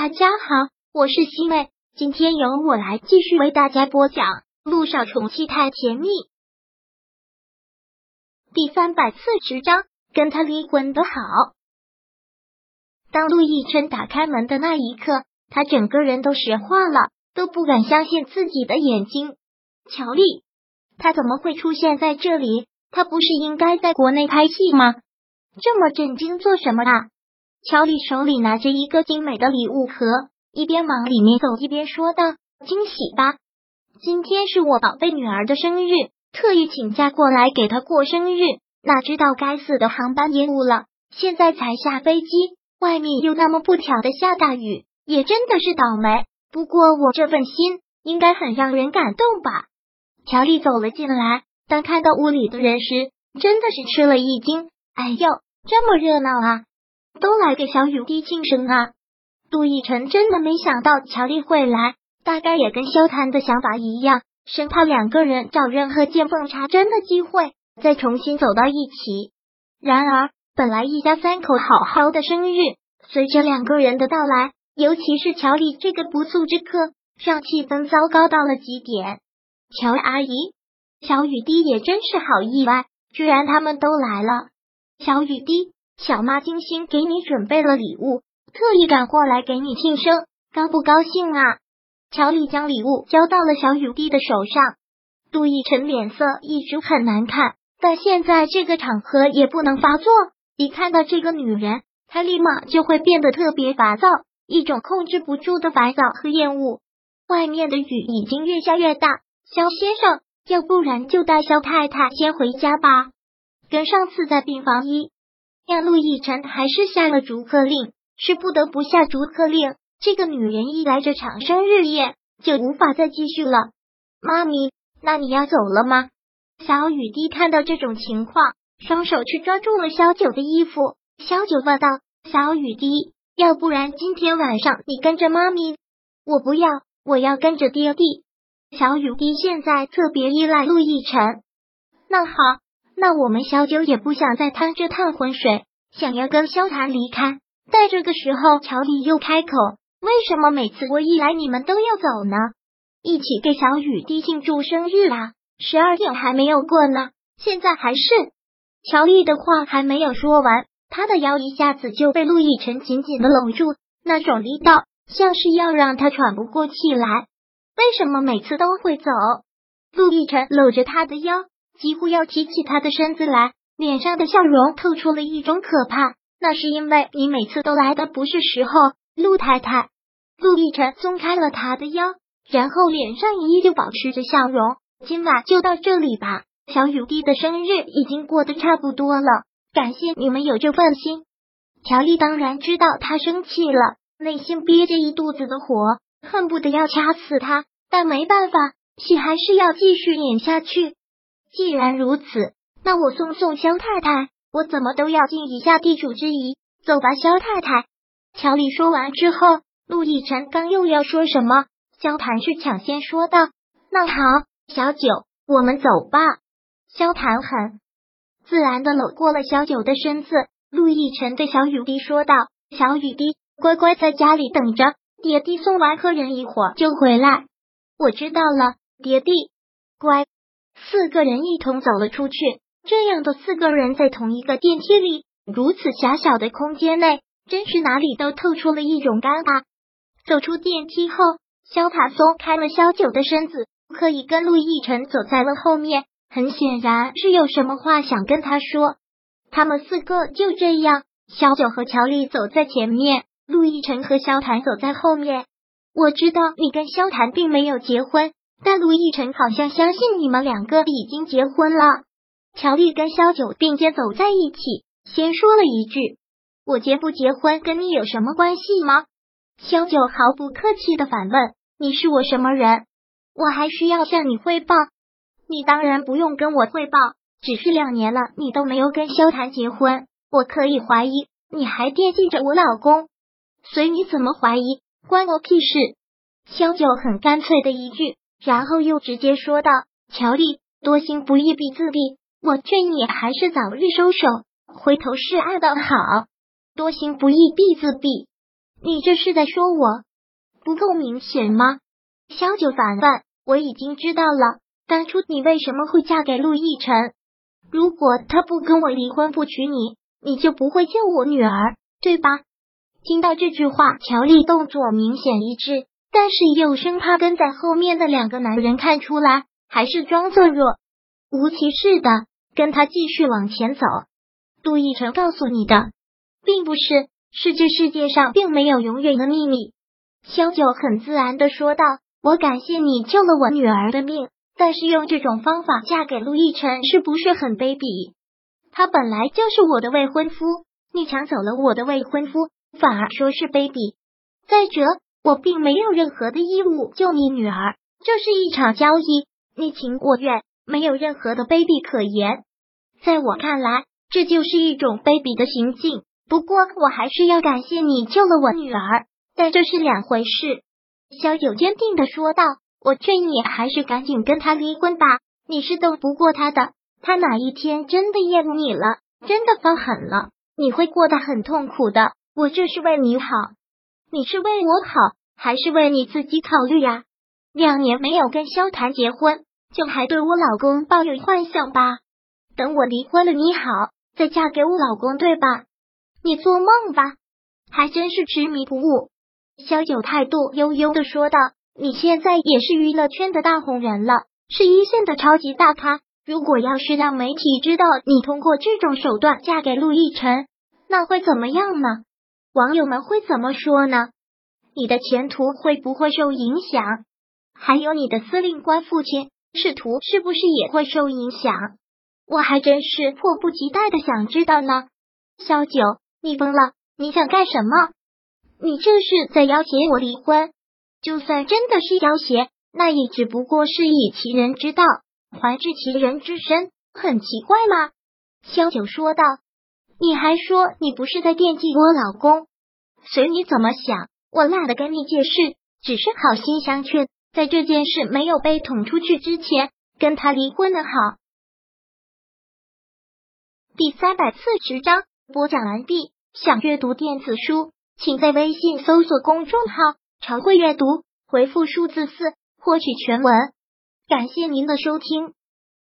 大家好，我是西妹，今天由我来继续为大家播讲《陆少宠妻太甜蜜》第三百四十章，跟他离婚的好。当陆亦辰打开门的那一刻，他整个人都石化了，都不敢相信自己的眼睛。乔丽，他怎么会出现在这里？他不是应该在国内拍戏吗？这么震惊做什么啊？乔丽手里拿着一个精美的礼物盒，一边往里面走，一边说道：“惊喜吧！今天是我宝贝女儿的生日，特意请假过来给她过生日。哪知道该死的航班延误了，现在才下飞机，外面又那么不巧的下大雨，也真的是倒霉。不过我这份心应该很让人感动吧？”乔丽走了进来，当看到屋里的人时，真的是吃了一惊。哎呦，这么热闹啊！都来给小雨滴庆生啊！杜奕晨真的没想到乔丽会来，大概也跟萧谈的想法一样，生怕两个人找任何见缝插针的机会，再重新走到一起。然而，本来一家三口好好的生日，随着两个人的到来，尤其是乔丽这个不速之客，让气氛糟糕到了极点。乔阿姨，小雨滴也真是好意外，居然他们都来了。小雨滴。小妈精心给你准备了礼物，特意赶过来给你庆生，高不高兴啊？乔丽将礼物交到了小雨滴的手上，杜奕晨脸色一直很难看，但现在这个场合也不能发作。一看到这个女人，他立马就会变得特别烦躁，一种控制不住的烦躁和厌恶。外面的雨已经越下越大，肖先生，要不然就带肖太太先回家吧，跟上次在病房一。让陆亦辰还是下了逐客令，是不得不下逐客令。这个女人一来这场生日宴，就无法再继续了。妈咪，那你要走了吗？小雨滴看到这种情况，双手去抓住了小九的衣服。小九问道：“小雨滴，要不然今天晚上你跟着妈咪？我不要，我要跟着爹地。”小雨滴现在特别依赖陆亦辰。那好。那我们小九也不想再趟这趟浑水，想要跟萧谈离开。在这个时候，乔丽又开口：“为什么每次我一来，你们都要走呢？一起给小雨滴庆祝生日啦！十二点还没有过呢，现在还是……”乔丽的话还没有说完，她的腰一下子就被陆亦辰紧紧的搂住，那种力道像是要让他喘不过气来。为什么每次都会走？陆亦辰搂着他的腰。几乎要提起他的身子来，脸上的笑容透出了一种可怕。那是因为你每次都来的不是时候，陆太太。陆亦辰松开了他的腰，然后脸上依旧保持着笑容。今晚就到这里吧，小雨滴的生日已经过得差不多了，感谢你们有这份心。乔丽当然知道他生气了，内心憋着一肚子的火，恨不得要掐死他，但没办法，戏还是要继续演下去。既然如此，那我送送萧太太，我怎么都要尽一下地主之谊。走吧，萧太太。乔丽说完之后，陆亦辰刚又要说什么，萧谭是抢先说道：“那好，小九，我们走吧。”萧谭很自然的搂过了小九的身子。陆亦辰对小雨滴说道：“小雨滴，乖乖在家里等着，爹地送完客人一会儿就回来。”我知道了，爹地，乖。四个人一同走了出去，这样的四个人在同一个电梯里，如此狭小的空间内，真是哪里都透出了一种尴尬。走出电梯后，肖塔松开了萧九的身子，可以跟陆亦辰走在了后面，很显然是有什么话想跟他说。他们四个就这样，萧九和乔丽走在前面，陆亦辰和萧谭走在后面。我知道你跟萧谭并没有结婚。但陆亦辰好像相信你们两个已经结婚了。乔丽跟萧九并肩走在一起，先说了一句：“我结不结婚跟你有什么关系吗？”萧九毫不客气的反问：“你是我什么人？我还需要向你汇报？你当然不用跟我汇报，只是两年了，你都没有跟萧谈结婚，我可以怀疑你还惦记着我老公。随你怎么怀疑，关我屁事。”萧九很干脆的一句。然后又直接说道：“乔丽，多行不义必自毙，我劝你还是早日收手，回头是岸的好。多行不义必自毙。”你这是在说我不够明显吗？萧九反问。我已经知道了，当初你为什么会嫁给陆亦辰？如果他不跟我离婚，不娶你，你就不会救我女儿，对吧？听到这句话，乔丽动作明显一致，但是又生怕跟在后面的两个男人看出来，还是装作若无其事的跟他继续往前走。陆亦辰告诉你的，并不是，是这世界上并没有永远的秘密。萧九很自然的说道：“我感谢你救了我女儿的命，但是用这种方法嫁给陆亦辰，是不是很卑鄙？他本来就是我的未婚夫，你抢走了我的未婚夫。”反而说是卑鄙。再者，我并没有任何的义务救你女儿，这是一场交易，你情我愿，没有任何的卑鄙可言。在我看来，这就是一种卑鄙的行径。不过，我还是要感谢你救了我女儿，但这是两回事。萧九坚定的说道：“我劝你还是赶紧跟他离婚吧，你是斗不过他的。他哪一天真的厌恶你了，真的发狠了，你会过得很痛苦的。”我这是为你好，你是为我好，还是为你自己考虑呀？两年没有跟萧谈结婚，就还对我老公抱有幻想吧？等我离婚了，你好，再嫁给我老公，对吧？你做梦吧！还真是执迷不悟。萧九态度悠悠的说道：“你现在也是娱乐圈的大红人了，是一线的超级大咖。如果要是让媒体知道你通过这种手段嫁给陆亦辰，那会怎么样呢？”网友们会怎么说呢？你的前途会不会受影响？还有你的司令官父亲仕途是不是也会受影响？我还真是迫不及待的想知道呢。萧九，你疯了？你想干什么？你这是在要挟我离婚？就算真的是要挟，那也只不过是以其人之道还治其人之身，很奇怪吗？萧九说道。你还说你不是在惦记我老公？随你怎么想，我懒得跟你解释，只是好心相劝，在这件事没有被捅出去之前，跟他离婚的好。第三百四十章播讲完毕。想阅读电子书，请在微信搜索公众号“常会阅读”，回复数字四获取全文。感谢您的收听。